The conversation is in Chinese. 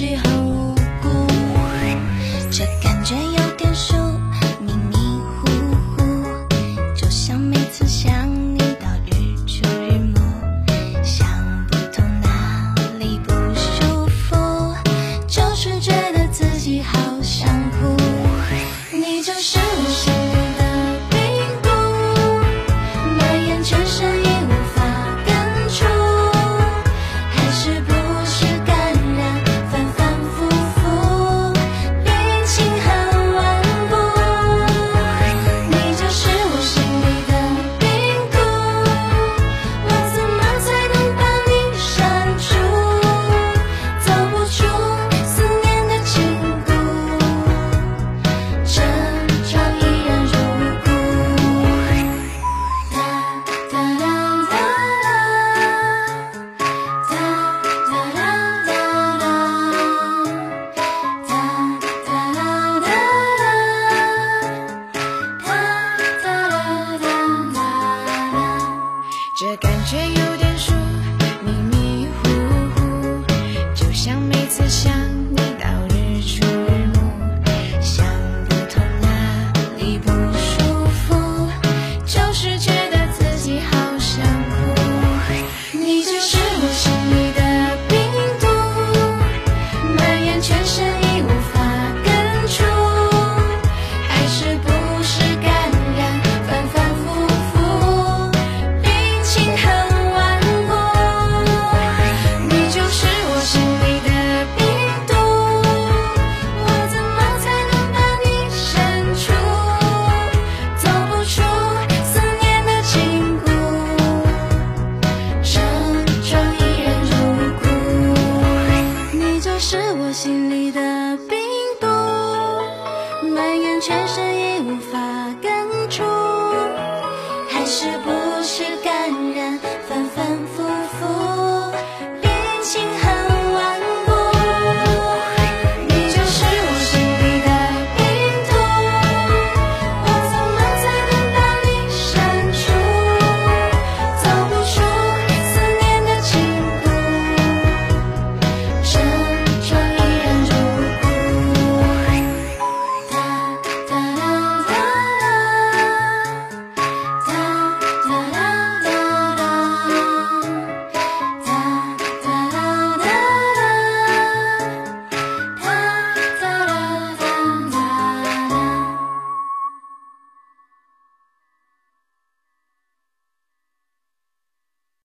时候。attention 转眼全身已无法根除，还是不是该？